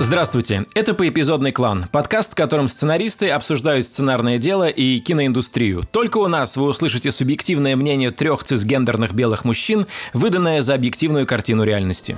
Здравствуйте, это «Поэпизодный клан», подкаст, в котором сценаристы обсуждают сценарное дело и киноиндустрию. Только у нас вы услышите субъективное мнение трех цисгендерных белых мужчин, выданное за объективную картину реальности.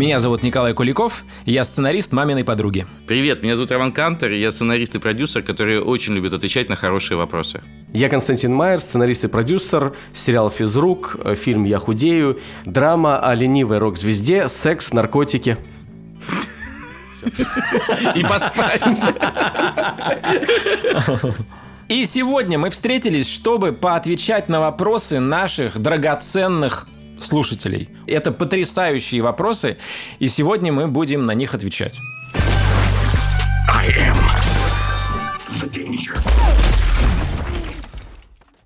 Меня зовут Николай Куликов, я сценарист маминой подруги. Привет, меня зовут Роман Кантер, я сценарист и продюсер, который очень любит отвечать на хорошие вопросы. Я Константин Майер, сценарист и продюсер, сериал «Физрук», фильм «Я худею», драма о ленивой рок-звезде, секс, наркотики. И поспать. И сегодня мы встретились, чтобы поотвечать на вопросы наших драгоценных слушателей. Это потрясающие вопросы, и сегодня мы будем на них отвечать.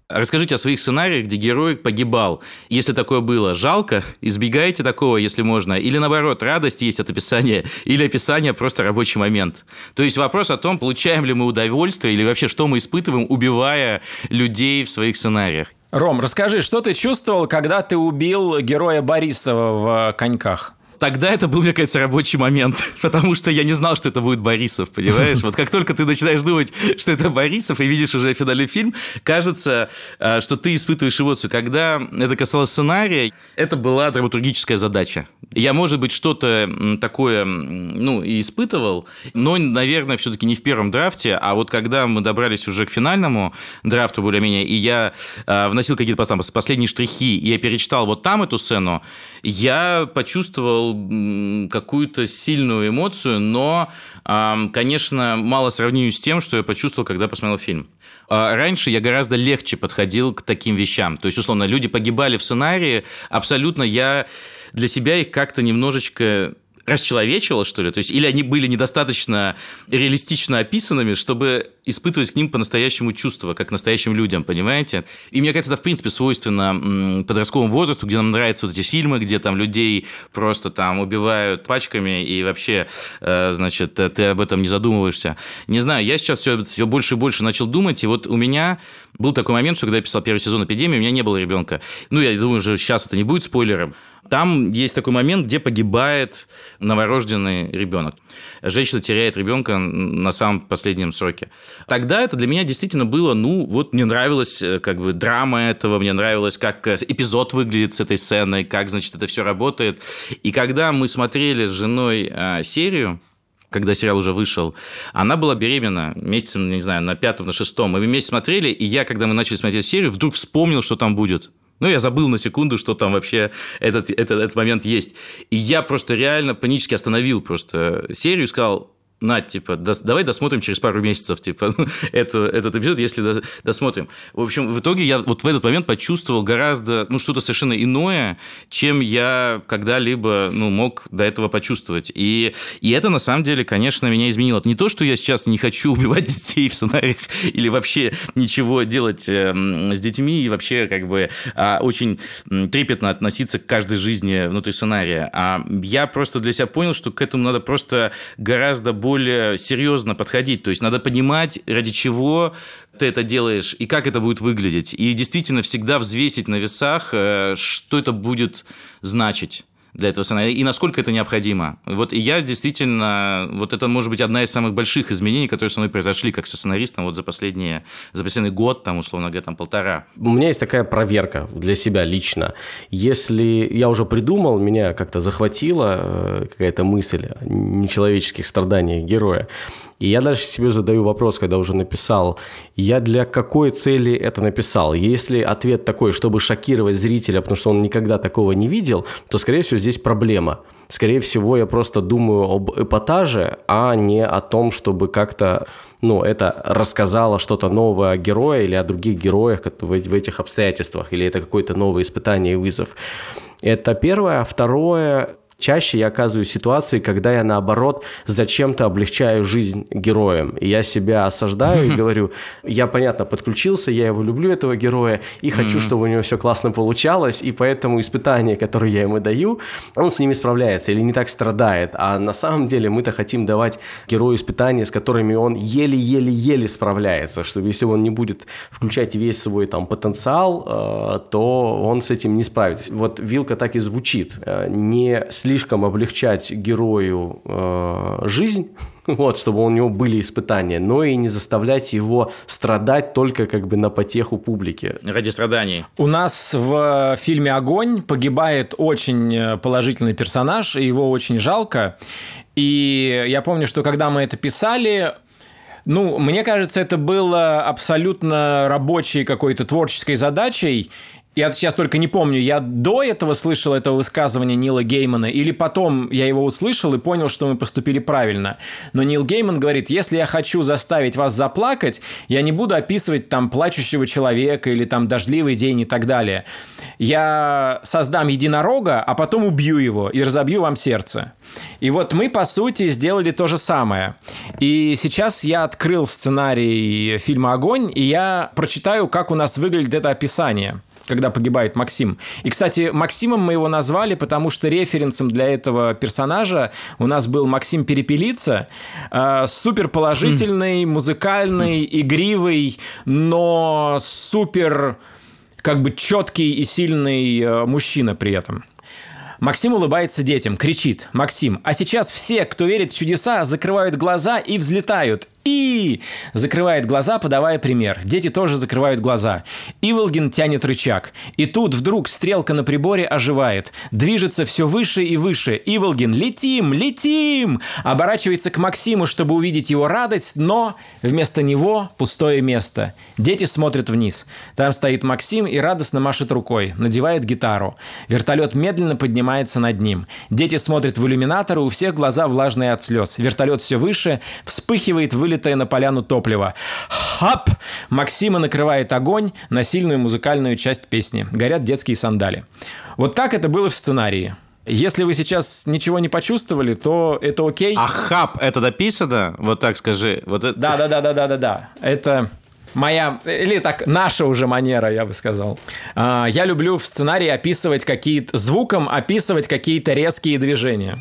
Расскажите о своих сценариях, где герой погибал. Если такое было, жалко, избегайте такого, если можно. Или наоборот, радость есть от описания, или описание просто рабочий момент. То есть вопрос о том, получаем ли мы удовольствие, или вообще что мы испытываем, убивая людей в своих сценариях. Ром, расскажи, что ты чувствовал, когда ты убил героя Борисова в «Коньках»? Тогда это был, мне кажется, рабочий момент, потому что я не знал, что это будет Борисов, понимаешь? Вот как только ты начинаешь думать, что это Борисов, и видишь уже финальный фильм, кажется, э, что ты испытываешь эмоцию. Когда это касалось сценария, это была драматургическая задача. Я, может быть, что-то такое, ну, и испытывал, но, наверное, все-таки не в первом драфте, а вот когда мы добрались уже к финальному драфту более-менее, и я э, вносил какие-то там последние штрихи, и я перечитал вот там эту сцену, я почувствовал какую-то сильную эмоцию, но, конечно, мало сравнению с тем, что я почувствовал, когда посмотрел фильм. А раньше я гораздо легче подходил к таким вещам. То есть, условно, люди погибали в сценарии, абсолютно я для себя их как-то немножечко расчеловечивал, что ли? То есть, или они были недостаточно реалистично описанными, чтобы испытывать к ним по-настоящему чувства, как настоящим людям, понимаете? И мне кажется, это, в принципе, свойственно подростковому возрасту, где нам нравятся вот эти фильмы, где там людей просто там убивают пачками, и вообще, э, значит, ты об этом не задумываешься. Не знаю, я сейчас все, все больше и больше начал думать, и вот у меня был такой момент, что когда я писал первый сезон «Эпидемии», у меня не было ребенка. Ну, я думаю, что сейчас это не будет спойлером. Там есть такой момент, где погибает новорожденный ребенок. Женщина теряет ребенка на самом последнем сроке. Тогда это для меня действительно было, ну, вот мне нравилась э, как бы драма этого, мне нравилось, как э, эпизод выглядит с этой сценой, как, значит, это все работает. И когда мы смотрели с женой э, серию, когда сериал уже вышел, она была беременна месяца, не знаю, на пятом, на шестом. Мы вместе смотрели, и я, когда мы начали смотреть серию, вдруг вспомнил, что там будет. Ну, я забыл на секунду, что там вообще этот, этот, этот момент есть. И я просто реально панически остановил просто серию и сказал, на, типа, дос, давай досмотрим через пару месяцев, типа, это, этот эпизод, если до, досмотрим. В общем, в итоге я вот в этот момент почувствовал гораздо, ну, что-то совершенно иное, чем я когда-либо, ну, мог до этого почувствовать. И, и это, на самом деле, конечно, меня изменило. Это не то, что я сейчас не хочу убивать детей в сценариях или вообще ничего делать э, с детьми и вообще, как бы, а, очень трепетно относиться к каждой жизни внутри сценария. А я просто для себя понял, что к этому надо просто гораздо более серьезно подходить. То есть надо понимать, ради чего ты это делаешь и как это будет выглядеть. И действительно всегда взвесить на весах, э, что это будет значить для этого сценария, и насколько это необходимо. Вот и я действительно, вот это может быть одна из самых больших изменений, которые со мной произошли как со сценаристом вот за, последние, за последний год, там, условно говоря, там полтора. У меня есть такая проверка для себя лично. Если я уже придумал, меня как-то захватила э, какая-то мысль о нечеловеческих страданиях героя, и я дальше себе задаю вопрос, когда уже написал, я для какой цели это написал? Если ответ такой, чтобы шокировать зрителя, потому что он никогда такого не видел, то, скорее всего, здесь проблема. Скорее всего, я просто думаю об эпатаже, а не о том, чтобы как-то ну, это рассказало что-то новое о герое или о других героях в этих обстоятельствах, или это какое-то новое испытание и вызов. Это первое. Второе, Чаще я оказываюсь в ситуации, когда я, наоборот, зачем-то облегчаю жизнь героям. И я себя осаждаю и говорю, я, понятно, подключился, я его люблю, этого героя, и хочу, чтобы у него все классно получалось, и поэтому испытания, которые я ему даю, он с ними справляется или не так страдает. А на самом деле мы-то хотим давать герою испытания, с которыми он еле-еле-еле справляется, чтобы если он не будет включать весь свой там потенциал, э, то он с этим не справится. Вот вилка так и звучит. Э, не слишком облегчать герою э, жизнь, вот, чтобы у него были испытания, но и не заставлять его страдать только как бы на потеху публики. Ради страданий. У нас в фильме «Огонь» погибает очень положительный персонаж, и его очень жалко. И я помню, что когда мы это писали, ну, мне кажется, это было абсолютно рабочей какой-то творческой задачей, я сейчас только не помню, я до этого слышал это высказывание Нила Геймана, или потом я его услышал и понял, что мы поступили правильно. Но Нил Гейман говорит, если я хочу заставить вас заплакать, я не буду описывать там плачущего человека или там дождливый день и так далее. Я создам единорога, а потом убью его и разобью вам сердце. И вот мы, по сути, сделали то же самое. И сейчас я открыл сценарий фильма «Огонь», и я прочитаю, как у нас выглядит это описание когда погибает Максим. И, кстати, Максимом мы его назвали, потому что референсом для этого персонажа у нас был Максим Перепелица, э, супер положительный, музыкальный, игривый, но супер как бы четкий и сильный э, мужчина при этом. Максим улыбается детям, кричит «Максим!» А сейчас все, кто верит в чудеса, закрывают глаза и взлетают и закрывает глаза, подавая пример. Дети тоже закрывают глаза. Иволгин тянет рычаг. И тут вдруг стрелка на приборе оживает. Движется все выше и выше. Иволгин «Летим! Летим!» Оборачивается к Максиму, чтобы увидеть его радость, но вместо него пустое место. Дети смотрят вниз. Там стоит Максим и радостно машет рукой. Надевает гитару. Вертолет медленно поднимается над ним. Дети смотрят в иллюминатор, у всех глаза влажные от слез. Вертолет все выше, вспыхивает, вылет вылитое на поляну топливо. Хап! Максима накрывает огонь на сильную музыкальную часть песни. Горят детские сандали. Вот так это было в сценарии. Если вы сейчас ничего не почувствовали, то это окей. А хап это дописано? Вот так скажи. Вот это... Да, да, да, да, да, да, да. Это моя, или так, наша уже манера, я бы сказал. А, я люблю в сценарии описывать какие-то, звуком описывать какие-то резкие движения.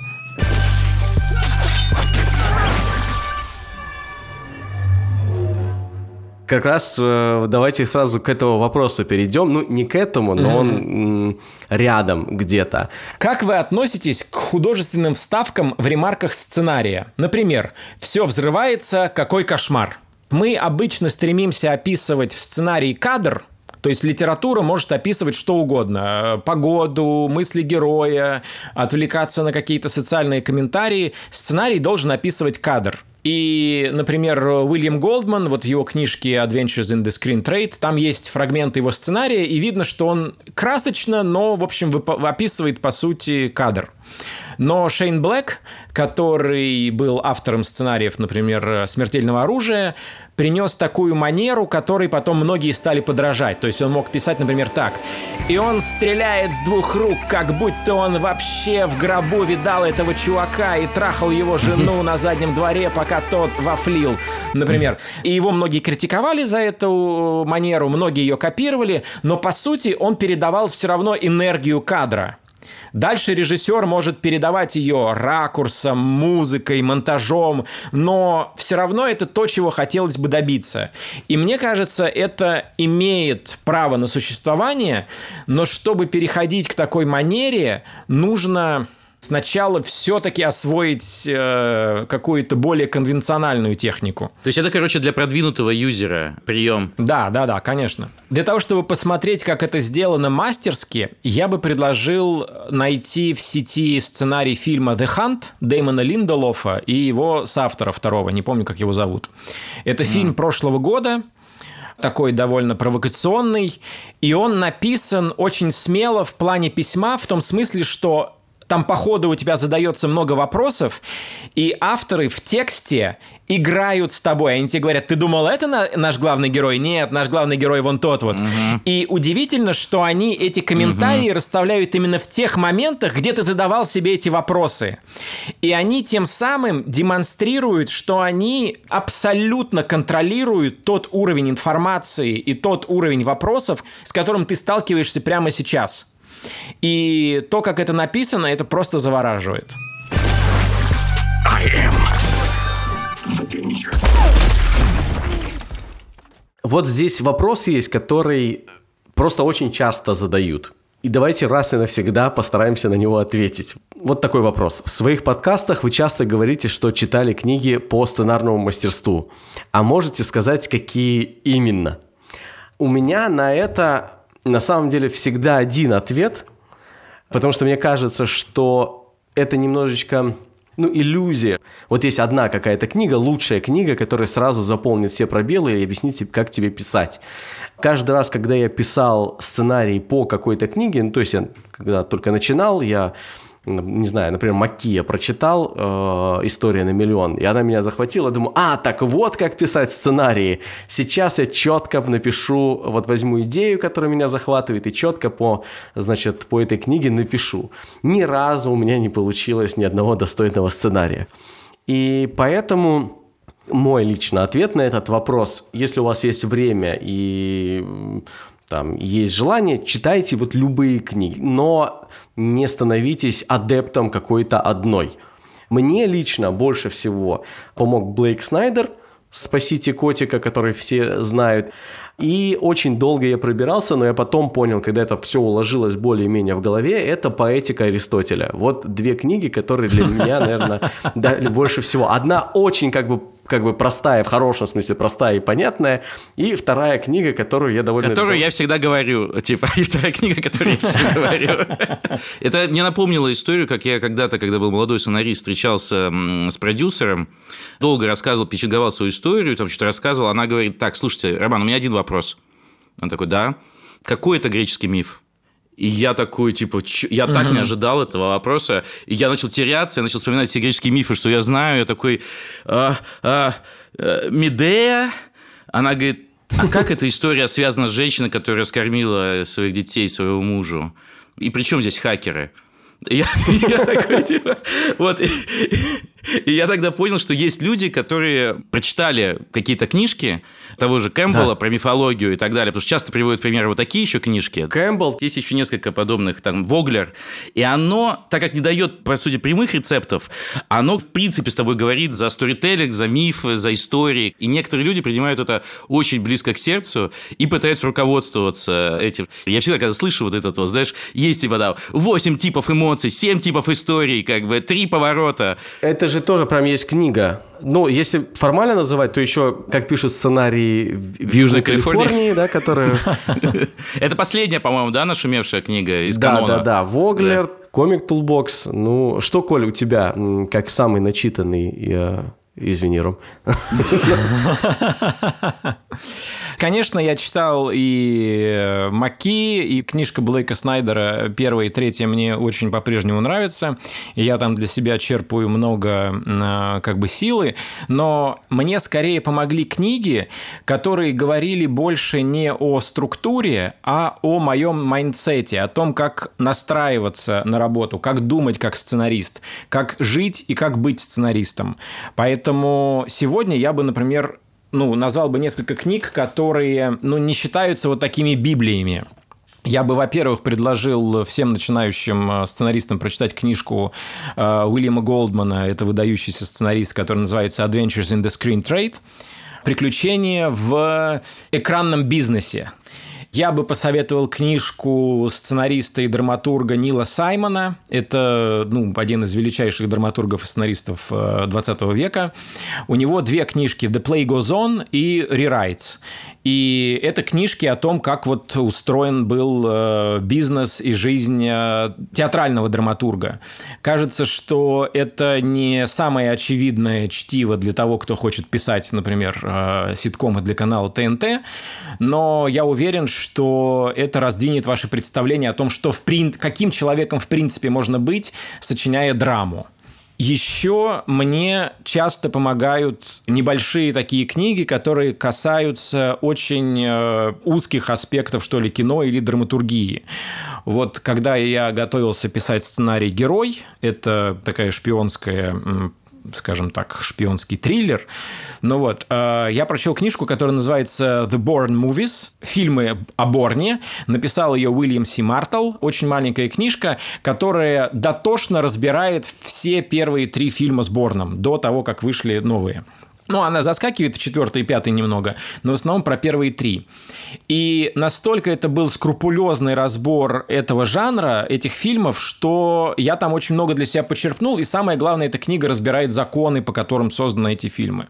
Как раз э, давайте сразу к этому вопросу перейдем. Ну, не к этому, но он рядом где-то. Как вы относитесь к художественным вставкам в ремарках сценария? Например, «Все взрывается, какой кошмар». Мы обычно стремимся описывать в сценарии кадр, то есть литература может описывать что угодно. Погоду, мысли героя, отвлекаться на какие-то социальные комментарии. Сценарий должен описывать кадр. И, например, Уильям Голдман, вот его книжке Adventures in the Screen Trade, там есть фрагмент его сценария, и видно, что он красочно, но, в общем, описывает, по сути, кадр. Но Шейн Блэк, который был автором сценариев, например, «Смертельного оружия», принес такую манеру, которой потом многие стали подражать. То есть он мог писать, например, так. «И он стреляет с двух рук, как будто он вообще в гробу видал этого чувака и трахал его жену на заднем дворе, пока тот вафлил», например. И его многие критиковали за эту манеру, многие ее копировали, но по сути он передавал все равно энергию кадра. Дальше режиссер может передавать ее ракурсом, музыкой, монтажом, но все равно это то, чего хотелось бы добиться. И мне кажется, это имеет право на существование, но чтобы переходить к такой манере, нужно сначала все-таки освоить э, какую-то более конвенциональную технику. То есть это, короче, для продвинутого юзера прием. Да, да, да, конечно. Для того, чтобы посмотреть, как это сделано мастерски, я бы предложил найти в сети сценарий фильма «The Hunt» Дэймона Линдолофа и его соавтора второго, не помню, как его зовут. Это фильм mm. прошлого года, такой довольно провокационный, и он написан очень смело в плане письма, в том смысле, что там по ходу у тебя задается много вопросов, и авторы в тексте играют с тобой. Они тебе говорят, ты думал, это на- наш главный герой? Нет, наш главный герой вон тот вот. И удивительно, что они эти комментарии расставляют именно в тех моментах, где ты задавал себе эти вопросы. И они тем самым демонстрируют, что они абсолютно контролируют тот уровень информации и тот уровень вопросов, с которым ты сталкиваешься прямо сейчас. И то, как это написано, это просто завораживает. I am. Вот здесь вопрос есть, который просто очень часто задают. И давайте раз и навсегда постараемся на него ответить. Вот такой вопрос. В своих подкастах вы часто говорите, что читали книги по сценарному мастерству. А можете сказать, какие именно? У меня на это на самом деле всегда один ответ, потому что мне кажется, что это немножечко ну, иллюзия. Вот есть одна какая-то книга, лучшая книга, которая сразу заполнит все пробелы и объяснит, как тебе писать. Каждый раз, когда я писал сценарий по какой-то книге, ну, то есть я когда только начинал, я не знаю, например, Маки я прочитал э, «История на миллион», и она меня захватила, думаю, а, так вот как писать сценарии. Сейчас я четко напишу, вот возьму идею, которая меня захватывает, и четко по, значит, по этой книге напишу. Ни разу у меня не получилось ни одного достойного сценария. И поэтому мой личный ответ на этот вопрос, если у вас есть время и там есть желание, читайте вот любые книги, но не становитесь адептом какой-то одной. Мне лично больше всего помог Блейк Снайдер «Спасите котика», который все знают. И очень долго я пробирался, но я потом понял, когда это все уложилось более-менее в голове, это поэтика Аристотеля. Вот две книги, которые для меня, наверное, больше всего. Одна очень как бы как бы простая, в хорошем смысле простая и понятная, и вторая книга, которую я довольно... Которую я всегда говорю, типа, и вторая книга, которую я всегда говорю. Это мне напомнило историю, как я когда-то, когда был молодой сценарист, встречался с продюсером, долго рассказывал, печатговал свою историю, там что-то рассказывал, она говорит, так, слушайте, Роман, у меня один вопрос. Он такой, да. Какой это греческий миф? И я такой, типа, чё? я так не ожидал этого вопроса. И я начал теряться, я начал вспоминать все греческие мифы, что я знаю. Я такой, а, а, э, Медея? Она говорит, а как эта история связана с женщиной, которая скормила своих детей своему мужу? И при чем здесь хакеры? Я, я такой, типа, вот, и, и я тогда понял, что есть люди, которые прочитали какие-то книжки того же Кэмпбелла Да. про мифологию и так далее, потому что часто приводят в пример вот такие еще книжки. Кэмпбелл, Есть еще несколько подобных, там, Воглер. И оно, так как не дает, по сути, прямых рецептов, оно, в принципе, с тобой говорит за сторителлинг, за мифы, за истории. И некоторые люди принимают это очень близко к сердцу и пытаются руководствоваться этим. Я всегда, когда слышу вот этот вот, знаешь, есть типа, да, 8 типов эмоций, 7 типов историй, как бы, 3 поворота. Это же тоже прям есть книга. Ну, если формально называть, то еще, как пишут сценарии в, В Южной Калифорнии. да, которые... Это последняя, по-моему, да, нашумевшая книга из Да, канона? да, да. Воглер, комик Toolbox. Ну, что, Коля, у тебя, как самый начитанный, извини, Ром, Конечно, я читал и э, Маки, и книжка Блейка Снайдера первая и третья мне очень по-прежнему нравится. Я там для себя черпаю много э, как бы силы. Но мне скорее помогли книги, которые говорили больше не о структуре, а о моем mindset е, о том, как настраиваться на работу, как думать как сценарист, как жить и как быть сценаристом. Поэтому сегодня я бы, например, ну, назвал бы несколько книг, которые, ну, не считаются вот такими библиями. Я бы, во-первых, предложил всем начинающим э, сценаристам прочитать книжку э, Уильяма Голдмана. Это выдающийся сценарист, который называется «Adventures in the Screen Trade». Приключения в экранном бизнесе. Я бы посоветовал книжку сценариста и драматурга Нила Саймона. Это ну, один из величайших драматургов и сценаристов э, 20 века. У него две книжки «The Play Goes On» и «Rewrites». И это книжки о том, как вот устроен был э, бизнес и жизнь э, театрального драматурга. Кажется, что это не самое очевидное чтиво для того, кто хочет писать, например, э, ситкомы для канала ТНТ, но я уверен, что что это раздвинет ваши представления о том, что в прин... каким человеком в принципе можно быть, сочиняя драму. Еще мне часто помогают небольшие такие книги, которые касаются очень э, узких аспектов, что ли, кино или драматургии. Вот когда я готовился писать сценарий «Герой», это такая шпионская скажем так, шпионский триллер. Ну вот, э, я прочел книжку, которая называется The Bourne Movies, фильмы о Борне. Написал ее Уильям Си Мартл. Очень маленькая книжка, которая дотошно разбирает все первые три фильма с Борном до того, как вышли новые. Ну, она заскакивает в четвертый и пятый немного, но в основном про первые три. И настолько это был скрупулезный разбор этого жанра, этих фильмов, что я там очень много для себя почерпнул. И самое главное, эта книга разбирает законы, по которым созданы эти фильмы.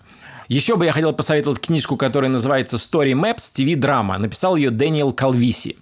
Еще бы я хотел посоветовать книжку, которая называется Story Maps TV драма. Написал ее Дэниел Калвиси.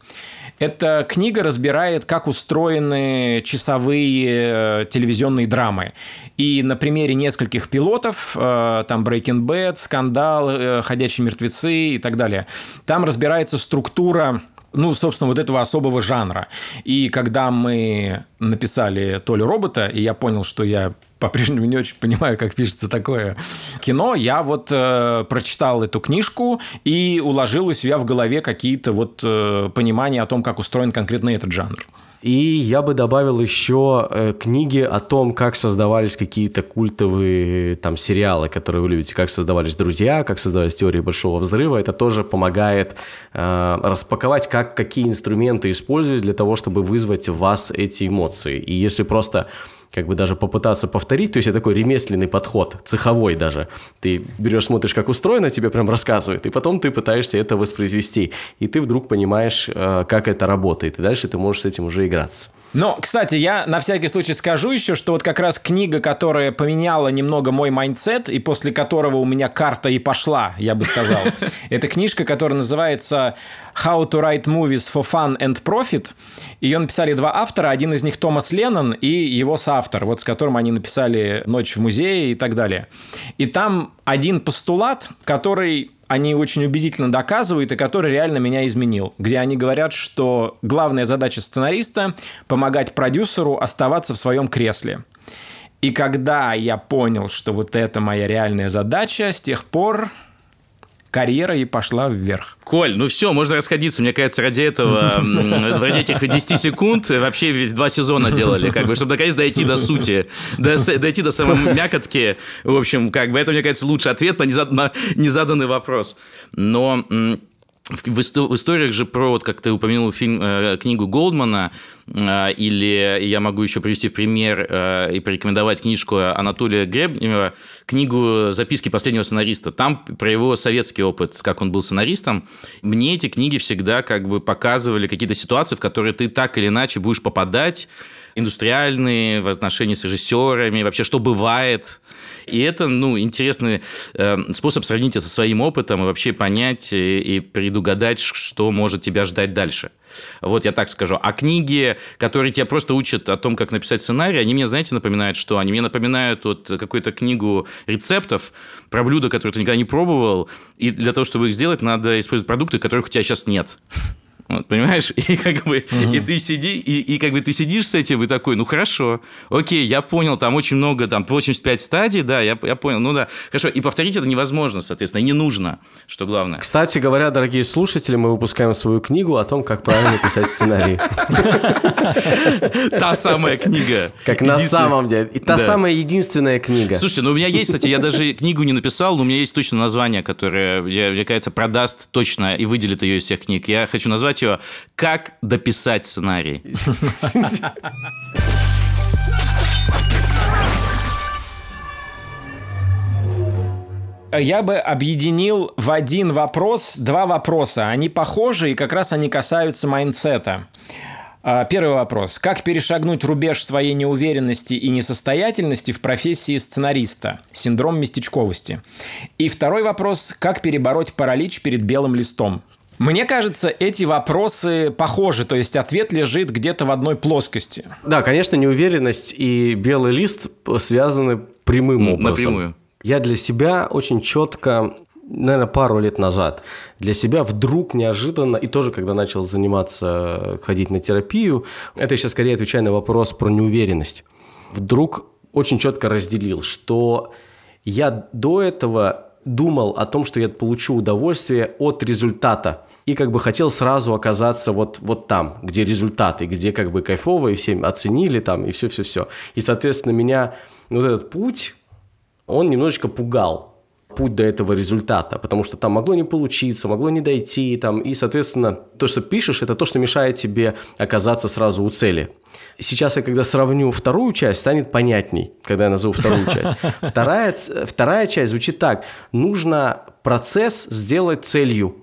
Эта книга разбирает, как устроены часовые э, телевизионные драмы. И на примере нескольких пилотов, э, там Breaking Bad, Скандал, э, Ходячие мертвецы и так далее, там разбирается структура ну, собственно, вот этого особого жанра. И когда мы написали Толю робота, и я понял, что я по-прежнему не очень понимаю, как пишется такое кино. Я вот э, прочитал эту книжку и уложил у себя в голове какие-то вот э, понимания о том, как устроен конкретно этот жанр. И я бы добавил еще э, книги о том, как создавались какие-то культовые там сериалы, которые вы любите, как создавались «Друзья», как создавались «Теории большого взрыва». Это тоже помогает э, распаковать, как, какие инструменты использовать для того, чтобы вызвать в вас эти эмоции. И если просто как бы даже попытаться повторить, то есть это такой ремесленный подход, цеховой даже. Ты берешь, смотришь, как устроено, тебе прям рассказывают, и потом ты пытаешься это воспроизвести, и ты вдруг понимаешь, э, как это работает, и дальше ты можешь с этим уже играться. Но, кстати, я на всякий случай скажу еще, что вот как раз книга, которая поменяла немного мой mindset, и после которого у меня карта и пошла, я бы сказал, это книжка, которая называется How to Write Movies for Fun and Profit. Ее написали два автора, один из них Томас Леннон и его соавтор, вот с которым они написали «Ночь в музее» и так далее. И там один постулат, который они очень убедительно доказывают и который реально меня изменил, где они говорят, что главная задача сценариста – помогать продюсеру оставаться в своем кресле. И когда я понял, что вот это моя реальная задача, с тех пор карьера и пошла вверх. Коль, ну все, можно расходиться. Мне кажется, ради этого, ради этих 10 секунд вообще два сезона делали, как бы, чтобы наконец дойти до сути, дойти до самой мякотки. В общем, как бы это, мне кажется, лучший ответ на незаданный вопрос. Но в, историях же про, вот как ты упомянул фильм, э, книгу Голдмана, э, или я могу еще привести в пример э, и порекомендовать книжку Анатолия Гребнева, книгу «Записки последнего сценариста». Там про его советский опыт, как он был сценаристом. Мне эти книги всегда как бы показывали какие-то ситуации, в которые ты так или иначе будешь попадать, индустриальные, в отношении с режиссерами, вообще что бывает. И это, ну, интересный э, способ сравнить со своим опытом и вообще понять и предугадать, что может тебя ждать дальше. Вот я так скажу. А книги, которые тебя просто учат о том, как написать сценарий, они мне, знаете, напоминают что? Они мне напоминают вот какую-то книгу рецептов про блюда, которые ты никогда не пробовал, и для того, чтобы их сделать, надо использовать продукты, которых у тебя сейчас нет. Вот, понимаешь? И как бы, угу. и ты сиди, и, и как бы ты сидишь с этим, и такой, ну хорошо, окей, я понял, там очень много, там 85 стадий, да, я, я понял, ну да, хорошо. И повторить это невозможно, соответственно, и не нужно, что главное. Кстати говоря, дорогие слушатели, мы выпускаем свою книгу о том, как правильно писать сценарий. Та самая книга. Как на самом деле. И та самая единственная книга. Слушайте, ну у меня есть, кстати, я даже книгу не написал, но у меня есть точно название, которое, мне кажется, продаст точно и выделит ее из всех книг. Я хочу назвать ее «Как дописать сценарий». я бы объединил в один вопрос два вопроса. Они похожи, и как раз они касаются mindset а. А, первый вопрос. Как перешагнуть рубеж своей неуверенности и несостоятельности в профессии сценариста? Синдром местечковости. И второй вопрос. Как перебороть паралич перед белым листом? Мне кажется, эти вопросы похожи, то есть ответ лежит где-то в одной плоскости. Да, конечно, неуверенность и белый лист связаны прямым образом. Напрямую. Я для себя очень четко наверное, пару лет назад для себя вдруг неожиданно, и тоже когда начал заниматься, ходить на терапию, это сейчас скорее отвечаю на вопрос про неуверенность, вдруг очень четко разделил, что я до этого думал о том, что я получу удовольствие от результата. И как бы хотел сразу оказаться вот, вот там, где результаты, где как бы кайфово, и всем оценили там, и все-все-все. И, соответственно, меня вот этот путь, он немножечко пугал путь до этого результата, потому что там могло не получиться, могло не дойти, там, и, соответственно, то, что пишешь, это то, что мешает тебе оказаться сразу у цели. Сейчас я, когда сравню вторую часть, станет понятней, когда я назову вторую часть. Вторая, вторая часть звучит так. Нужно процесс сделать целью.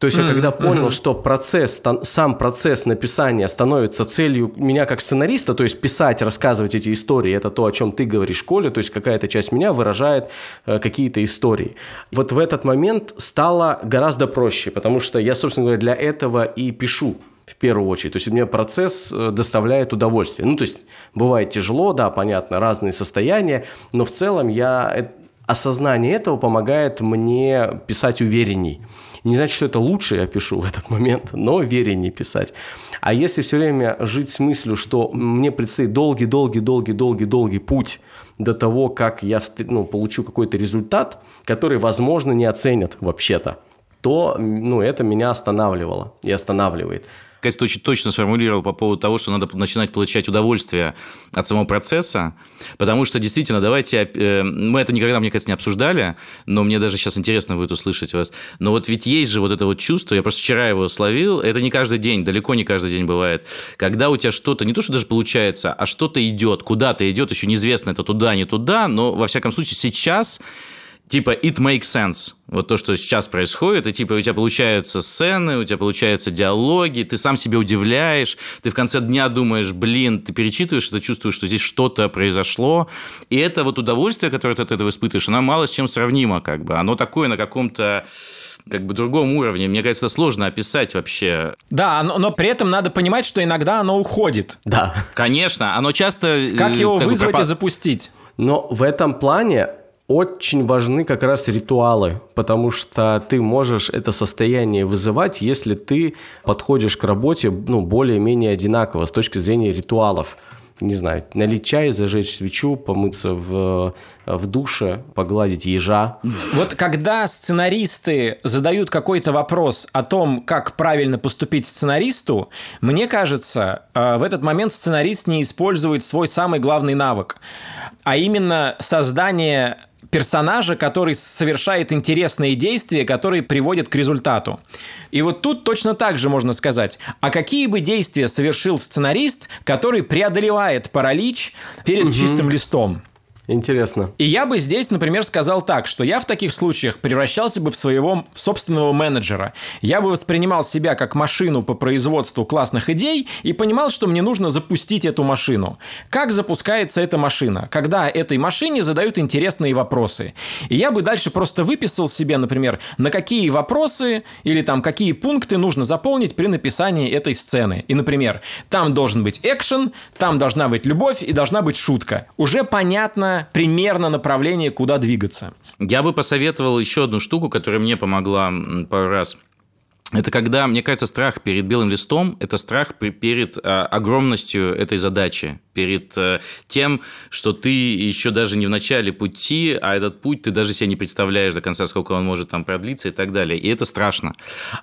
То есть mm-hmm. я когда понял, mm-hmm. что процесс, сам процесс написания становится целью меня как сценариста, то есть писать, рассказывать эти истории, это то, о чем ты говоришь в школе, то есть какая-то часть меня выражает э, какие-то истории. Вот в этот момент стало гораздо проще, потому что я, собственно говоря, для этого и пишу в первую очередь. То есть у меня процесс э, доставляет удовольствие. Ну, то есть бывает тяжело, да, понятно, разные состояния, но в целом я э, осознание этого помогает мне писать уверенней. Не значит, что это лучше я пишу в этот момент, но увереннее писать. А если все время жить с мыслью, что мне предстоит долгий-долгий-долгий-долгий-долгий путь до того, как я ну, получу какой-то результат, который, возможно, не оценят вообще-то, то ну, это меня останавливало и останавливает. Катя очень точно сформулировал по поводу того, что надо начинать получать удовольствие от самого процесса, потому что действительно, давайте, э, мы это никогда, мне кажется, не обсуждали, но мне даже сейчас интересно будет услышать вас, но вот ведь есть же вот это вот чувство, я просто вчера его словил, это не каждый день, далеко не каждый день бывает, когда у тебя что-то, не то, что даже получается, а что-то идет, куда-то идет, еще неизвестно, это туда, не туда, но во всяком случае сейчас типа it makes sense. Вот то, что сейчас происходит, и типа у тебя получаются сцены, у тебя получаются диалоги, ты сам себе удивляешь, ты в конце дня думаешь, блин, ты перечитываешь это, чувствуешь, что здесь что-то произошло, и это вот удовольствие, которое ты от этого испытываешь, оно мало с чем сравнимо, как бы, оно такое на каком-то как бы другом уровне. Мне кажется, сложно описать вообще. Да, но, но при этом надо понимать, что иногда оно уходит. Да. Конечно, оно часто... Как его как вызвать бы, пропа... и запустить? Но в этом плане очень важны как раз ритуалы, потому что ты можешь это состояние вызывать, если ты подходишь к работе ну, более-менее одинаково с точки зрения ритуалов. Не знаю, налить чай, зажечь свечу, помыться в, в душе, погладить ежа. Вот когда сценаристы задают какой-то вопрос о том, как правильно поступить сценаристу, мне кажется, э, в этот момент сценарист не использует свой самый главный навык, а именно создание персонажа, который совершает интересные действия, которые приводят к результату. И вот тут точно так же можно сказать, а какие бы действия совершил сценарист, который преодолевает паралич перед угу. чистым листом? Интересно. И я бы здесь, например, сказал так, что я в таких случаях превращался бы в своего собственного менеджера. Я бы воспринимал себя как машину по производству классных идей и понимал, что мне нужно запустить эту машину. Как запускается эта машина? Когда этой машине задают интересные вопросы. И я бы дальше просто выписал себе, например, на какие вопросы или там какие пункты нужно заполнить при написании этой сцены. И, например, там должен быть экшен, там должна быть любовь и должна быть шутка. Уже примерно направление, куда двигаться. Я бы посоветовал еще одну штуку, которая мне помогла пару раз – это когда, мне кажется, страх перед белым листом – это страх перед а, огромностью этой задачи, перед а, тем, что ты еще даже не в начале пути, а этот путь ты даже себе не представляешь до конца, сколько он может там продлиться и так далее. И это страшно.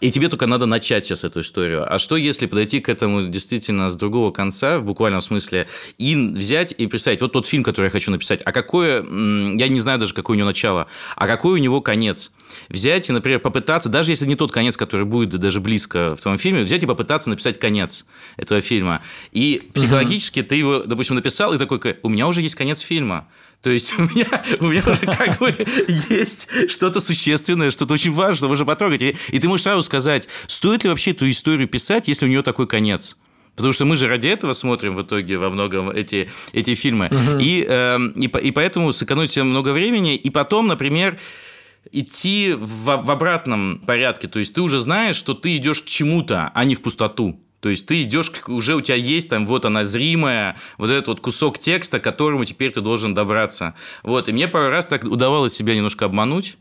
И тебе только надо начать сейчас эту историю. А что, если подойти к этому действительно с другого конца, в буквальном смысле, и взять и представить, вот тот фильм, который я хочу написать, а какое, я не знаю даже, какое у него начало, а какой у него конец – взять и, например, попытаться, даже если не тот конец, который будет даже близко в твоем фильме, взять и попытаться написать конец этого фильма. И психологически угу. ты его, допустим, написал, и такой, у меня уже есть конец фильма. То есть у меня, у меня уже как бы есть что-то существенное, что-то очень важное, можно потрогать. И, и ты можешь сразу сказать, стоит ли вообще эту историю писать, если у нее такой конец. Потому что мы же ради этого смотрим в итоге во многом эти, эти фильмы. Угу. И, э, и, и поэтому сэкономить себе много времени. И потом, например, идти в, в обратном порядке. То есть ты уже знаешь, что ты идешь к чему-то, а не в пустоту. То есть ты идешь, уже у тебя есть там вот она зримая, вот этот вот кусок текста, к которому теперь ты должен добраться. Вот, и мне пару раз так удавалось себя немножко обмануть,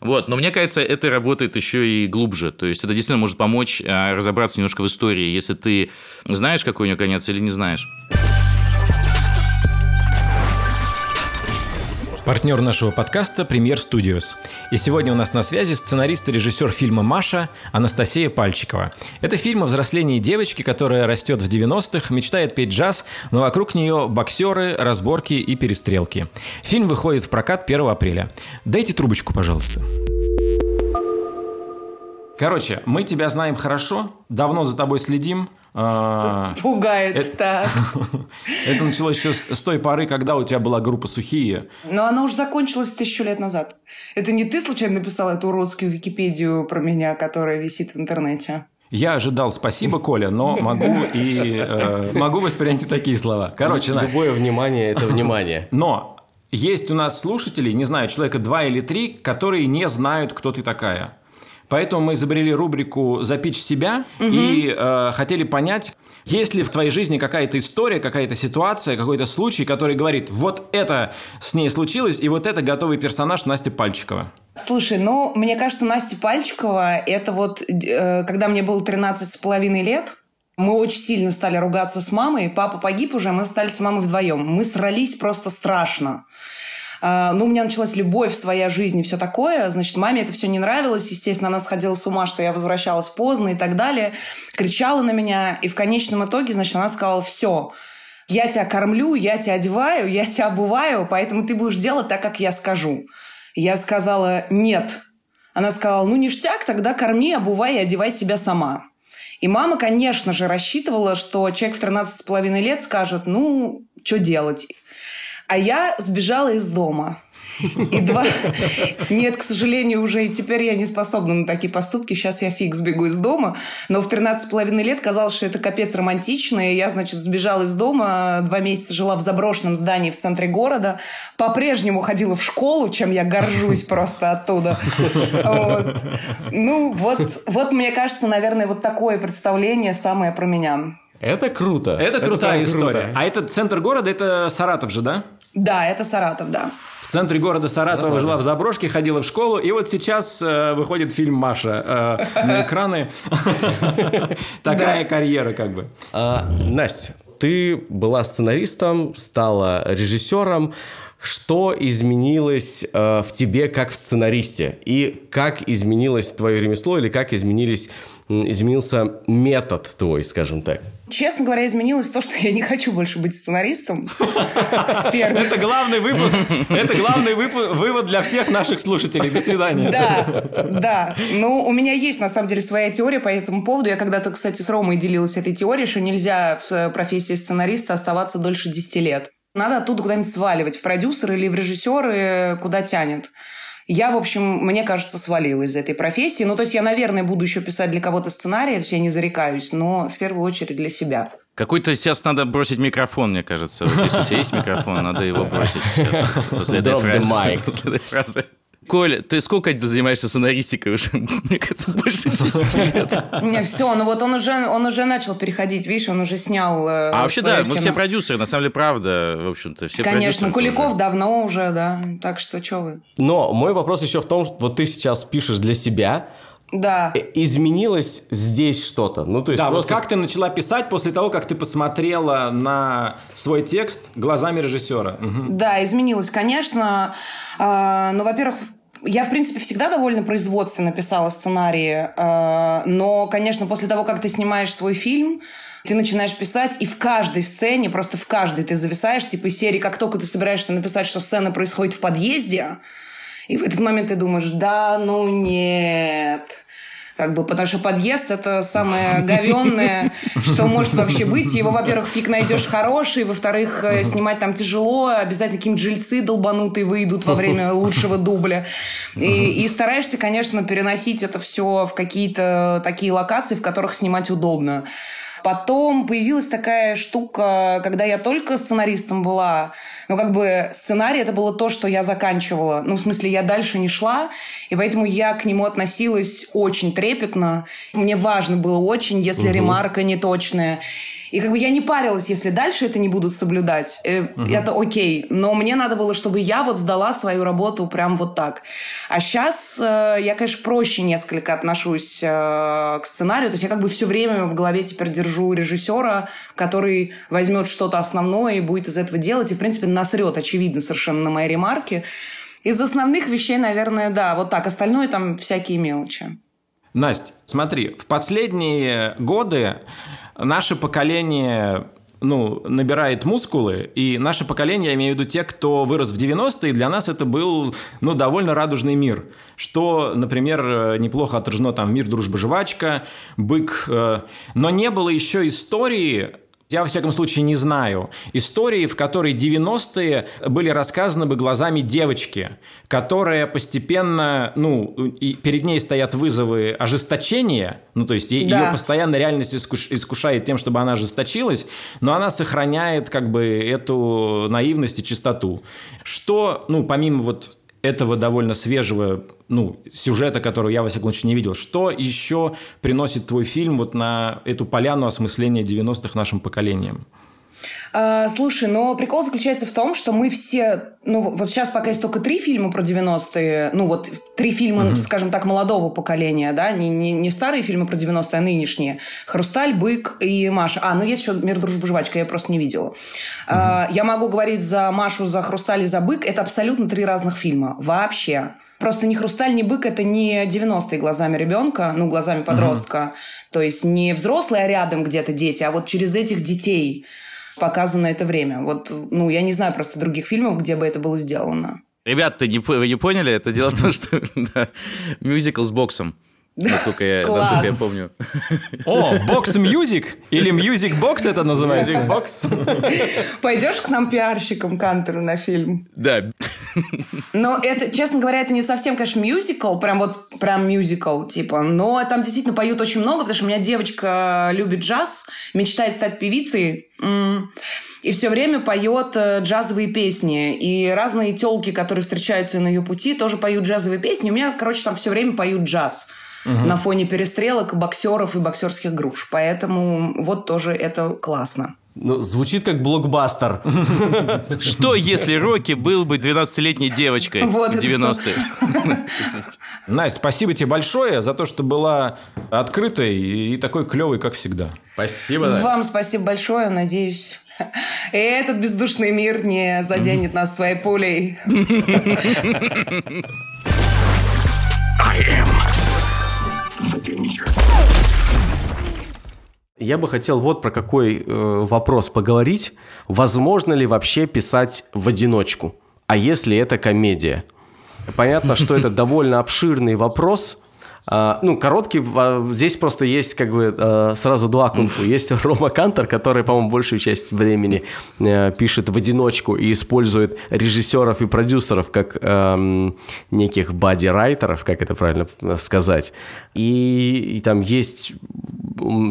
Вот. Но мне кажется, это работает еще и глубже. То есть это действительно может помочь а, разобраться немножко в истории, если ты знаешь, какой у нее конец или не знаешь. Партнер нашего подкаста «Премьер Studios. И сегодня у нас на связи сценарист и режиссер фильма «Маша» Анастасия Пальчикова. Это фильм о взрослении девочки, которая растет в 90-х, мечтает петь джаз, но вокруг нее боксеры, разборки и перестрелки. Фильм выходит в прокат 1 апреля. Дайте трубочку, пожалуйста. Короче, мы тебя знаем хорошо, давно за тобой следим, а, Пугает, это- так. Это началось еще с с той поры, когда у тебя была группа «Сухие». Но она уже закончилась тысячу лет назад. Это не ты случайно написал эту уродскую Википедию про меня, которая висит в интернете? Я ожидал спасибо, Коля, но могу и э, могу воспринять и такие слова. Короче, Настя, Любое внимание – это внимание. но есть у нас слушатели, не знаю, человека два или три, которые не знают, кто ты такая. Поэтому мы изобрели рубрику «Запичь себя» и э, хотели понять, есть ли в твоей жизни какая-то история, какая-то ситуация, какой-то случай, который говорит, вот это с ней случилось, и вот это готовый персонаж Настя Пальчикова. Слушай, ну, мне кажется, Настя Пальчикова, это вот, э, когда мне было 13 с половиной лет, мы очень сильно стали ругаться с мамой. Папа погиб уже, мы стали с мамой вдвоем. Мы срались просто страшно. А, Ну, у меня началась любовь, своя жизнь и все такое. Значит, маме это все не нравилось. Естественно, она сходила с ума, что я возвращалась поздно и так далее. Кричала на меня. И в конечном итоге, значит, она сказала, все, я тебя кормлю, я тебя одеваю, я тебя обуваю, поэтому ты будешь делать так, как я скажу. Я сказала, нет. Она сказала, ну, ништяк, тогда корми, обувай и одевай себя сама. И мама, конечно же, рассчитывала, что человек в 13 с половиной лет скажет, ну, что делать? А я сбежала из дома. И два... Нет, к сожалению, уже и теперь я не способна на такие поступки. Сейчас я фиг сбегу из дома. Но в 13,5 лет казалось, что это капец романтично. И я, значит, сбежала из дома. Два месяца жила в заброшенном здании в центре города. По-прежнему ходила в школу, чем я горжусь просто оттуда. Вот. Ну, вот, вот, мне кажется, наверное, вот такое представление самое про меня. Это круто. Это крутая прям история. круто. А этот центр города, это Саратов же, да? Да, это Саратов, да. В центре города Саратова жила в заброшке, ходила в школу, и вот сейчас э, выходит фильм «Маша» э, на экраны. Такая карьера как бы. А, Настя, ты была сценаристом, стала режиссером. Что изменилось э, в тебе как в сценаристе? И как изменилось твое ремесло или как изменились, изменился метод твой, скажем так? Честно говоря, изменилось то, что я не хочу больше быть сценаристом. Это главный выпуск. Это главный вывод для всех наших слушателей. До свидания. Да, да. Ну, у меня есть, на самом деле, своя теория по этому поводу. Я когда-то, кстати, с Ромой делилась этой теорией, что нельзя в профессии сценариста оставаться дольше 10 лет. Надо оттуда куда-нибудь сваливать, в продюсеры или в режиссеры, куда тянет. Я, в общем, мне кажется, свалила из этой профессии. Ну, то есть я, наверное, буду еще писать для кого-то сценарий, то есть я не зарекаюсь, но в первую очередь для себя. Какой-то сейчас надо бросить микрофон, мне кажется. Вот если у тебя есть микрофон, надо его бросить сейчас. После этой фразы. Коль, ты сколько занимаешься сценаристикой уже? Мне кажется, больше 10 лет. Меня все, ну вот он уже, он уже начал переходить, видишь, он уже снял э, А вообще, да, мы все продюсеры, на самом деле, правда, в общем-то, все Конечно, Куликов давно уже, да. Так что, что вы? Но мой вопрос еще в том, что вот ты сейчас пишешь для себя. Да. Э, Изменилось здесь что-то? Ну, то есть Да, вот просто... как ты начала писать после того, как ты посмотрела на свой текст глазами режиссера? Мгм. Да, изменилось, конечно. А, Ну, во-первых, я, в принципе, всегда довольно производственно писала сценарии, а, но, конечно, после того, как ты снимаешь свой фильм, ты начинаешь писать, и в каждой сцене, просто в каждой ты зависаешь, типа из серии, как только ты собираешься написать, что сцена происходит в подъезде, и в этот момент ты думаешь, да, ну нет. Как бы, потому что подъезд – это самое говенное, что может вообще быть. Его, во-первых, фиг найдешь хороший, во-вторых, э, снимать там тяжело, обязательно какие-нибудь жильцы долбанутые выйдут во время лучшего дубля. И, и стараешься, конечно, переносить это все в какие-то такие локации, в которых снимать удобно. Потом появилась такая штука, когда я только сценаристом была, ну, как бы сценарий это было то, что я заканчивала. Ну, в смысле, я дальше не шла, и поэтому я к нему относилась очень трепетно. Мне важно было очень, если ремарка неточная. И как бы я не парилась, если дальше это не будут соблюдать. Угу. Это окей. Но мне надо было, чтобы я вот сдала свою работу прям вот так. А сейчас э, я, конечно, проще несколько отношусь э, к сценарию. То есть я как бы все время в голове теперь держу режиссера, который возьмет что-то основное и будет из этого делать. И, в принципе, насрет, очевидно, совершенно на мои ремарки. Из основных вещей, наверное, да. Вот так. Остальное там всякие мелочи. Настя, смотри, в последние годы наше поколение ну, набирает мускулы, и наше поколение, я имею в виду те, кто вырос в 90-е, для нас это был, ну, довольно радужный мир. Что, например, неплохо отражено там «Мир, дружба, жвачка», «Бык», э, но не было еще истории я, во всяком случае, не знаю истории, в которой 90-е были рассказаны бы глазами девочки, которая постепенно, ну, и перед ней стоят вызовы ожесточения, ну, то есть да. ее постоянно реальность искуш, искушает тем, чтобы она ожесточилась, но она сохраняет как бы эту наивность и чистоту. Что, ну, помимо вот этого довольно свежего ну, сюжета, которого я, во всяком случае, не видел. Что еще приносит твой фильм вот на эту поляну осмысления 90-х нашим поколением? А, слушай, но прикол заключается в том, что мы все... Ну, вот сейчас пока есть только три фильма про 90-е, ну, вот три фильма, угу. скажем так, молодого поколения, да, не, не, не старые фильмы про 90-е, а нынешние. «Хрусталь», «Бык» и «Маша». А, ну, есть еще «Мир, дружба, жвачка», я просто не видела. Угу. А, я могу говорить за «Машу», за «Хрусталь» и за «Бык». Это абсолютно три разных фильма. Вообще. Просто ни «Хрусталь», ни «Бык» — это не 90-е глазами ребенка, ну, глазами подростка. Угу. То есть не взрослые, а рядом где-то дети, а вот через этих детей – показано это время. Вот, ну, я не знаю просто других фильмов, где бы это было сделано. Ребят, ты не, вы не поняли? Это дело в том, что мюзикл с боксом. Насколько я, насколько я помню. О, box music? Или music box это называется? бокс. Пойдешь к нам пиарщиком Кантеру на фильм? Да. Но это, честно говоря, это не совсем, конечно, мюзикл, прям вот прям мюзикл, типа. Но там действительно поют очень много, потому что у меня девочка любит джаз, мечтает стать певицей. И все время поет э, джазовые песни. И разные телки, которые встречаются на ее пути, тоже поют джазовые песни. У меня, короче, там все время поют джаз угу. на фоне перестрелок, боксеров и боксерских груш. Поэтому вот тоже это классно. Ну, звучит как блокбастер. Что, если Рокки был бы 12-летней девочкой вот в 90-е? Настя, спасибо тебе большое за то, что была открытой и такой клевой, как всегда. Спасибо, Настя. Вам спасибо большое. Надеюсь, этот бездушный мир не заденет нас своей пулей. I am я бы хотел вот про какой э, вопрос поговорить. Возможно ли вообще писать в одиночку? А если это комедия? Понятно, что это довольно обширный вопрос, а, ну, короткий, здесь просто есть как бы а, сразу два кунг-фу. Есть Рома Кантер, который, по-моему, большую часть времени э, пишет в одиночку и использует режиссеров и продюсеров как эм, неких бади-райтеров, как это правильно сказать. И, и там есть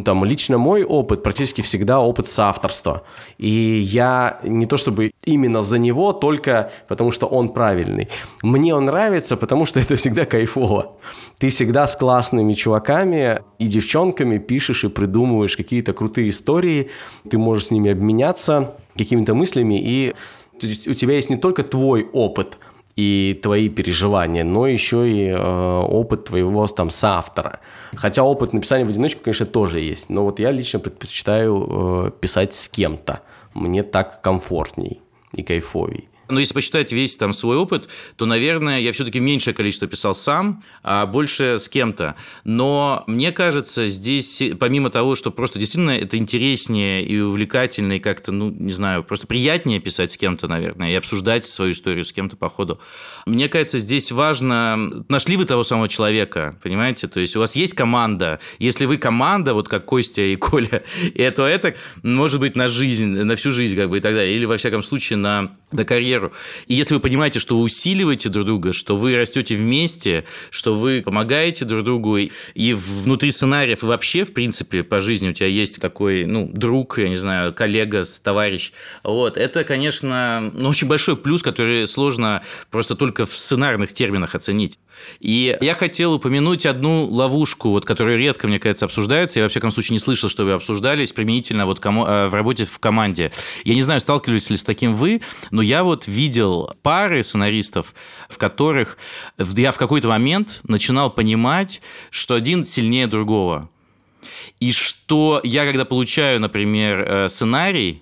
там лично мой опыт практически всегда опыт соавторства. И я не то чтобы именно за него, только потому что он правильный. Мне он нравится, потому что это всегда кайфово. Ты всегда с классными чуваками и девчонками пишешь и придумываешь какие-то крутые истории, ты можешь с ними обменяться какими-то мыслями, и у тебя есть не только твой опыт и твои переживания, но еще и э, опыт твоего там соавтора. Хотя опыт написания в одиночку, конечно, тоже есть, но вот я лично предпочитаю э, писать с кем-то. Мне так комфортней и кайфовей. Но если посчитать весь там свой опыт, то, наверное, я все-таки меньшее количество писал сам, а больше с кем-то. Но мне кажется, здесь, помимо того, что просто действительно это интереснее и увлекательнее, как-то, ну, не знаю, просто приятнее писать с кем-то, наверное, и обсуждать свою историю с кем-то по ходу. Мне кажется, здесь важно, нашли вы того самого человека, понимаете? То есть у вас есть команда. Если вы команда, вот как Костя и Коля, то это может быть на жизнь, на всю жизнь, как бы и так далее. Или, во всяком случае, на, на карьеру карьеру. И если вы понимаете, что вы усиливаете друг друга, что вы растете вместе, что вы помогаете друг другу, и внутри сценариев, и вообще, в принципе, по жизни у тебя есть такой, ну, друг, я не знаю, коллега, товарищ, вот, это, конечно, ну, очень большой плюс, который сложно просто только в сценарных терминах оценить. И я хотел упомянуть одну ловушку, вот, которая редко, мне кажется, обсуждается. Я, во всяком случае, не слышал, что вы обсуждались применительно вот кому, э, в работе в команде. Я не знаю, сталкивались ли с таким вы, но я вот видел пары сценаристов, в которых я в какой-то момент начинал понимать, что один сильнее другого. И что я, когда получаю, например, э, сценарий,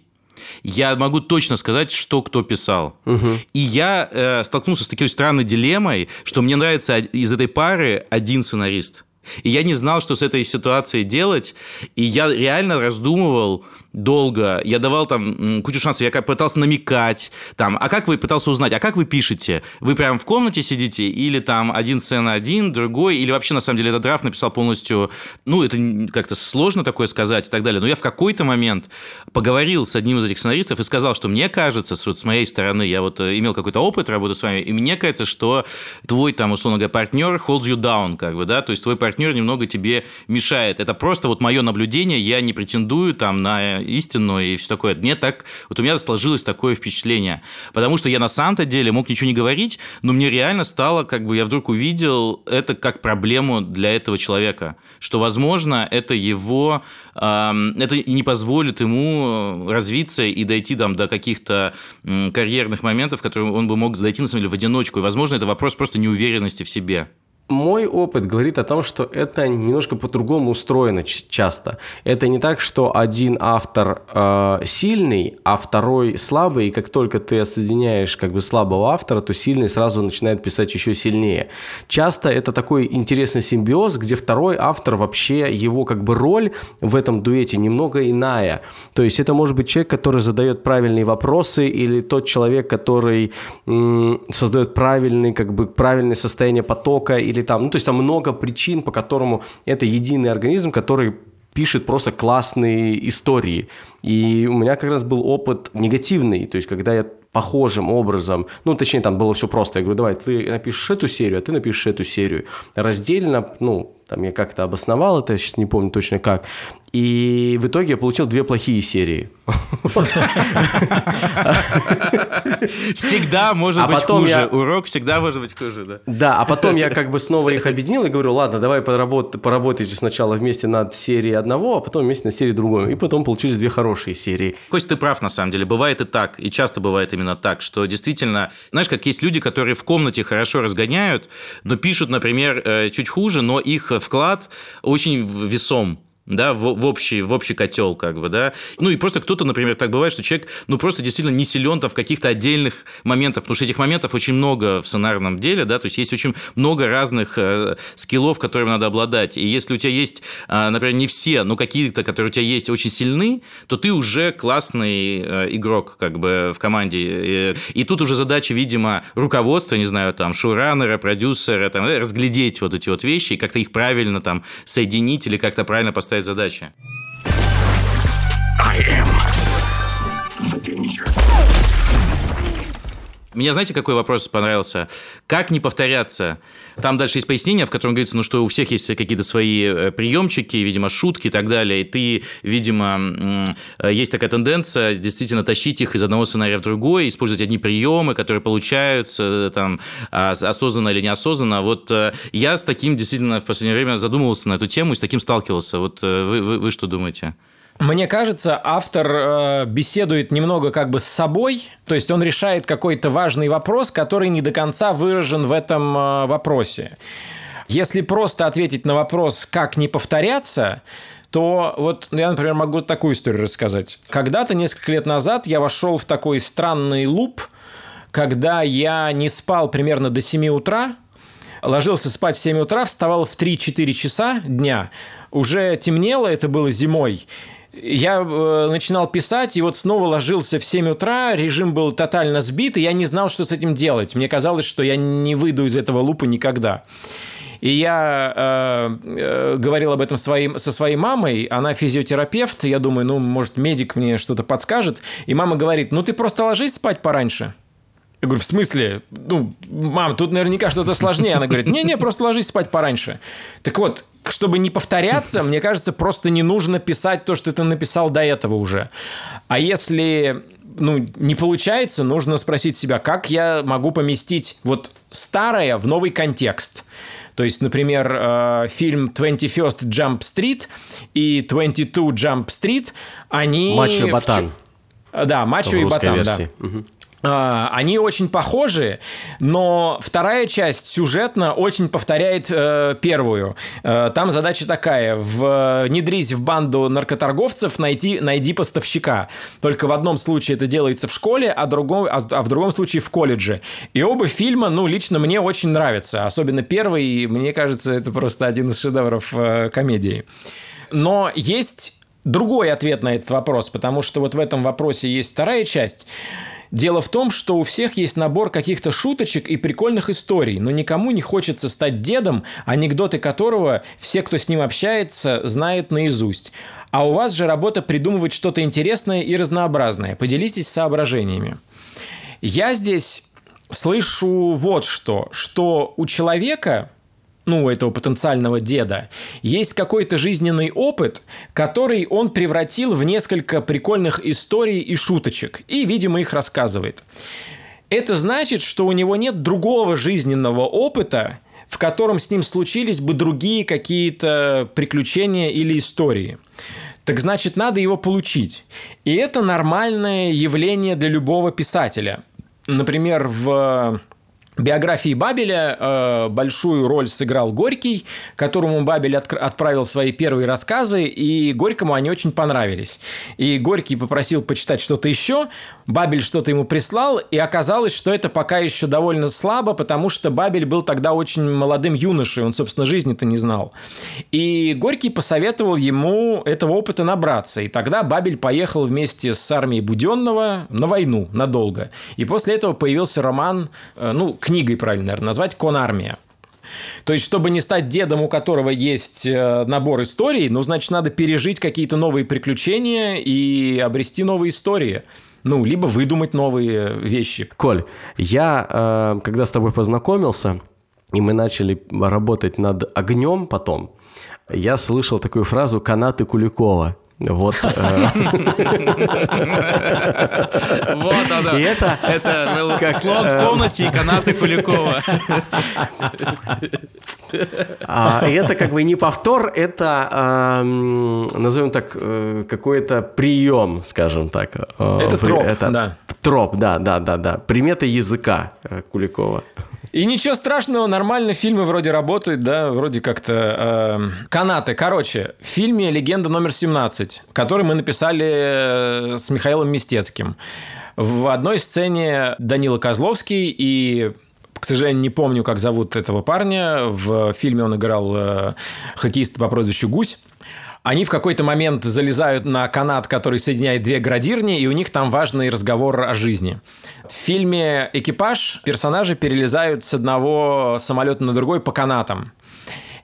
я могу точно сказать, что кто писал. Угу. И я э, столкнулся с такой странной дилеммой, что мне нравится из этой пары один сценарист. И я не знал, что с этой ситуацией делать. И я реально раздумывал, долго, я давал там кучу шансов, я как пытался намекать, там, а как вы? Пытался узнать, а как вы пишете? Вы прям в комнате сидите или там один сцена один, другой, или вообще на самом деле этот драфт написал полностью, ну, это как-то сложно такое сказать и так далее, но я в какой-то момент поговорил с одним из этих сценаристов и сказал, что мне кажется, вот с моей стороны, я вот э, имел какой-то опыт работы с вами, и мне кажется, что твой там, условно говоря, партнер holds you down, как бы, да, то есть твой партнер немного тебе мешает. Это просто вот мое наблюдение, я не претендую там на истину и все такое. Мне так, вот у меня сложилось такое впечатление. Потому что я на самом-то деле мог ничего не говорить, но мне реально стало, как бы я вдруг увидел это как проблему для этого человека. Что, возможно, это его, э, это не позволит ему развиться и дойти там до каких-то карьерных моментов, которые он бы мог дойти, на самом деле, в одиночку. И, возможно, это вопрос просто неуверенности в себе. Мой опыт говорит о том, что это немножко по-другому устроено часто. Это не так, что один автор э, сильный, а второй слабый, и как только ты отсоединяешь как бы слабого автора, то сильный сразу начинает писать еще сильнее. Часто это такой интересный симбиоз, где второй автор вообще его как бы роль в этом дуэте немного иная. То есть это может быть человек, который задает правильные вопросы, или тот человек, который м- создает правильный как бы правильное состояние потока или там, ну, то есть там много причин, по которому это единый организм, который пишет просто классные истории. И у меня как раз был опыт негативный, то есть когда я похожим образом, ну, точнее, там было все просто. Я говорю, давай, ты напишешь эту серию, а ты напишешь эту серию. Раздельно, ну, там я как-то обосновал это, я сейчас не помню точно как. И в итоге я получил две плохие серии. Всегда может а быть хуже. Урок всегда может быть хуже, да. Да, а потом я как бы снова их объединил и говорю, ладно, давай поработайте сначала вместе над серией одного, а потом вместе над серией другой. И потом получились две хорошие серии. Кость, ты прав, на самом деле. Бывает и так, и часто бывает именно так, что действительно, знаешь, как есть люди, которые в комнате хорошо разгоняют, но пишут, например, э, чуть хуже, но их вклад очень весом да, в, в, общий, в общий котел, как бы, да. Ну и просто кто-то, например, так бывает, что человек, ну, просто действительно не силен там в каких-то отдельных моментах, потому что этих моментов очень много в сценарном деле, да, то есть есть очень много разных э, скиллов, которыми надо обладать. И если у тебя есть, э, например, не все, но какие-то, которые у тебя есть, очень сильны, то ты уже классный э, игрок, как бы, в команде. И, и тут уже задача, видимо, руководства, не знаю, там, шоураннера, продюсера, там, разглядеть вот эти вот вещи и как-то их правильно там соединить или как-то правильно поставить стоит задача? I am the danger. Мне знаете, какой вопрос понравился? Как не повторяться? Там дальше есть пояснение, в котором говорится, ну что у всех есть какие-то свои э, приемчики, видимо, шутки и так далее. И ты, видимо, есть такая тенденция действительно тащить их из одного сценария в другой, использовать одни приемы, которые получаются э, там а, осознанно или неосознанно. Вот э, я с таким действительно в последнее время задумывался на эту тему и с таким сталкивался. Вот вы, вы, вы что думаете? Мне кажется, автор э, беседует немного как бы с собой, то есть он решает какой-то важный вопрос, который не до конца выражен в этом э, вопросе. Если просто ответить на вопрос, как не повторяться, то вот я, например, могу такую историю рассказать. Когда-то, несколько лет назад, я вошел в такой странный луп, когда я не спал примерно до 7 утра, ложился спать в 7 утра, вставал в 3-4 часа дня, уже темнело, это было зимой, я э, начинал писать, и вот снова ложился в 7 утра, режим был тотально сбит, и я не знал, что с этим делать. Мне казалось, что я не выйду из этого лупа никогда. И я э, э, говорил об этом своим, со своей мамой, она физиотерапевт, я думаю, ну, может, медик мне что-то подскажет. И мама говорит, ну, ты просто ложись спать пораньше. Я говорю, в смысле? Ну, мам, тут наверняка что-то сложнее. Она говорит, не-не, просто ложись спать пораньше. Так вот, чтобы не повторяться, мне кажется, просто не нужно писать то, что ты написал до этого уже. А если ну, не получается, нужно спросить себя, как я могу поместить вот старое в новый контекст. То есть, например, э, фильм 21st Jump Street и 22 Jump Street, они... Мачо и в Да, Мачо и Ботан, версии. да. А, Они очень похожи, но вторая часть сюжетно очень повторяет э, первую. Э, там задача такая: внедрись в банду наркоторговцев, найти, найди поставщика. Только в одном случае это делается в школе, а, другом, а, а в другом случае в колледже. И оба фильма, ну, лично мне очень нравятся. Особенно первый, мне кажется, это просто один из шедевров э, комедии. Но есть другой ответ на этот вопрос, потому что вот в этом вопросе есть вторая часть. Дело в том, что у всех есть набор каких-то шуточек и прикольных историй, но никому не хочется стать дедом, анекдоты которого все, кто с ним общается, знает наизусть. А у вас же работа придумывать что-то интересное и разнообразное. Поделитесь соображениями. Я здесь слышу вот что, что у человека, ну, у этого потенциального деда, есть какой-то жизненный опыт, который он превратил в несколько прикольных историй и шуточек, и, видимо, их рассказывает. Это значит, что у него нет другого жизненного опыта, в котором с ним случились бы другие какие-то приключения или истории. Так значит, надо его получить. И это нормальное явление для любого писателя. Например, в биографии Бабеля э, большую роль сыграл Горький, которому Бабель отк- отправил свои первые рассказы, и Горькому они очень понравились. И Горький попросил почитать что-то еще, Бабель что-то ему прислал, и оказалось, что это пока еще довольно слабо, потому что Бабель был тогда очень молодым юношей, он, собственно, жизни-то не знал. И Горький посоветовал ему этого опыта набраться, и тогда Бабель поехал вместе с армией Буденного на войну надолго. И после этого появился роман, э, ну, книгой правильно, наверное, назвать «Конармия». То есть, чтобы не стать дедом, у которого есть э, набор историй, ну, значит, надо пережить какие-то новые приключения и обрести новые истории. Ну, либо выдумать новые вещи. Коль, я, э, когда с тобой познакомился, и мы начали работать над огнем потом, я слышал такую фразу «канаты Куликова». Вот. э, Вот она. И это- Это был Как, слон э, в комнате и канаты Куликова. А это как бы не повтор, это, назовем так, э, какой-то прием, скажем так. Э, Это троп, да. Троп, да, да, да, да. Примета языка э, Куликова. И ничего страшного, нормально фильмы вроде работают, да, вроде как-то... э, канаты. Короче, в фильме «Легенда номер 17», который мы написали э, с Михаилом Мистецким, в одной сцене Данила Козловский и к сожалению, не помню, как зовут этого парня. В фильме он играл э, хоккеиста по прозвищу Гусь. Они в какой-то момент залезают на канат, который соединяет две градирни, и у них там важный разговор о жизни. В фильме «Экипаж» персонажи перелезают с одного самолета на другой по канатам.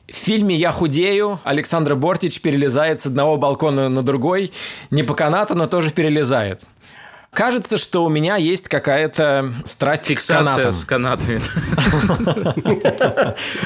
В фильме «Я худею» Александра Бортич перелезает с одного балкона на другой, не по канату, но тоже перелезает. Кажется, что у меня есть какая-то страсть к Фиксация канатам. с канатами.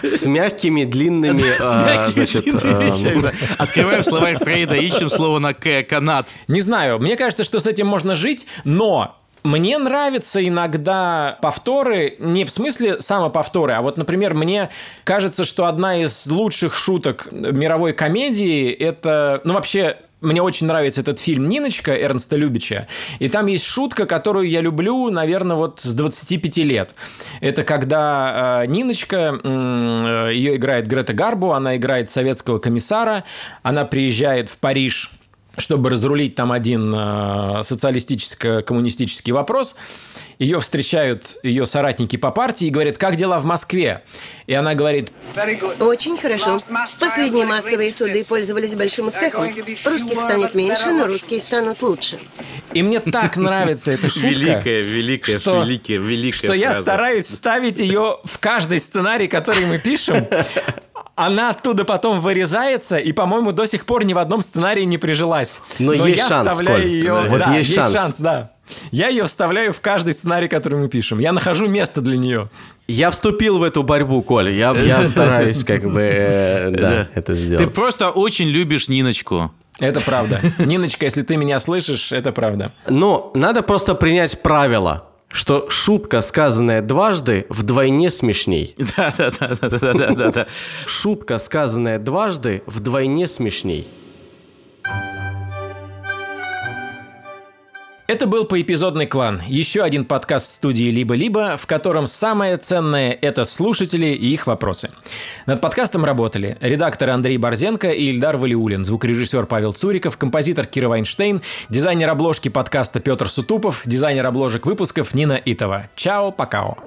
С мягкими, длинными... С мягкими значит, длинными э, вещами, да. Открываем словарь Фрейда, ищем слово на «к», канат. Не знаю, мне кажется, что с этим можно жить, но мне нравятся иногда повторы, не в смысле самоповторы, а вот, например, мне кажется, что одна из лучших шуток мировой комедии это, ну вообще, мне очень нравится этот фильм «Ниночка» Эрнста Любича, и там есть шутка, которую я люблю, наверное, вот с 25 лет. Это когда э, Ниночка, э, ее играет Грета Гарбу, она играет советского комиссара, она приезжает в Париж чтобы разрулить там один э, социалистическо-коммунистический вопрос. Ее встречают ее соратники по партии и говорят, как дела в Москве? И она говорит, Очень хорошо. Последние массовые суды пользовались большим успехом. Русских станет меньше, но русские станут лучше. и мне так нравится эта шутка. Великая, великая, что- великая, великая что я фраза. стараюсь вставить ее в каждый сценарий, который мы пишем. Она оттуда потом вырезается, и, по-моему, до сих пор ни в одном сценарии не прижилась. Но есть я шанс, вставляю Коль. ее. Вот да, есть шанс. да. Я ее вставляю в каждый сценарий, который мы пишем. Я нахожу место для нее. Я вступил в эту борьбу, Коль. Я, я стараюсь как бы, э, да, это Ты сделать. просто очень любишь Ниночку. Это правда. Ниночка, если ты меня слышишь, это правда. Но надо просто принять правило, что шутка, сказанная дважды, вдвойне смешней. Да-да-да-да-да-да-да. Шутка, сказанная дважды, вдвойне смешней. Это был поэпизодный клан. Еще один подкаст студии «Либо-либо», в котором самое ценное – это слушатели и их вопросы. Над подкастом работали редактор Андрей Борзенко и Ильдар Валиулин, звукорежиссер Павел Цуриков, композитор Кира Вайнштейн, дизайнер обложки подкаста Петр Сутупов, дизайнер обложек выпусков Нина Итова. Чао, покао.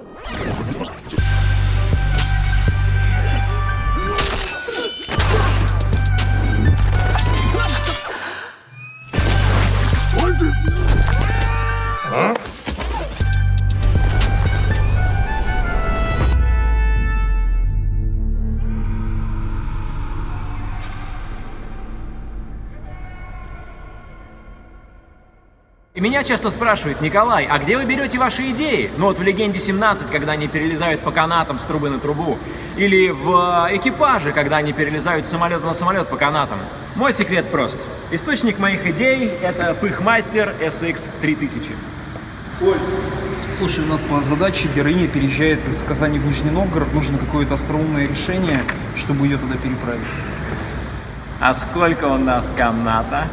И меня часто спрашивают, Николай, а где вы берете ваши идеи? Ну вот в «Легенде 17», когда они перелезают по канатам с трубы на трубу. Или в э, «Экипаже», когда они перелезают с самолета на самолет по канатам. Мой секрет прост. Источник моих идей – это Пыхмастер SX 3000. Слушай, у нас по задаче героиня переезжает из Казани в Нижний Новгород. Нужно какое-то остроумное решение, чтобы ее туда переправить. А сколько у нас каната?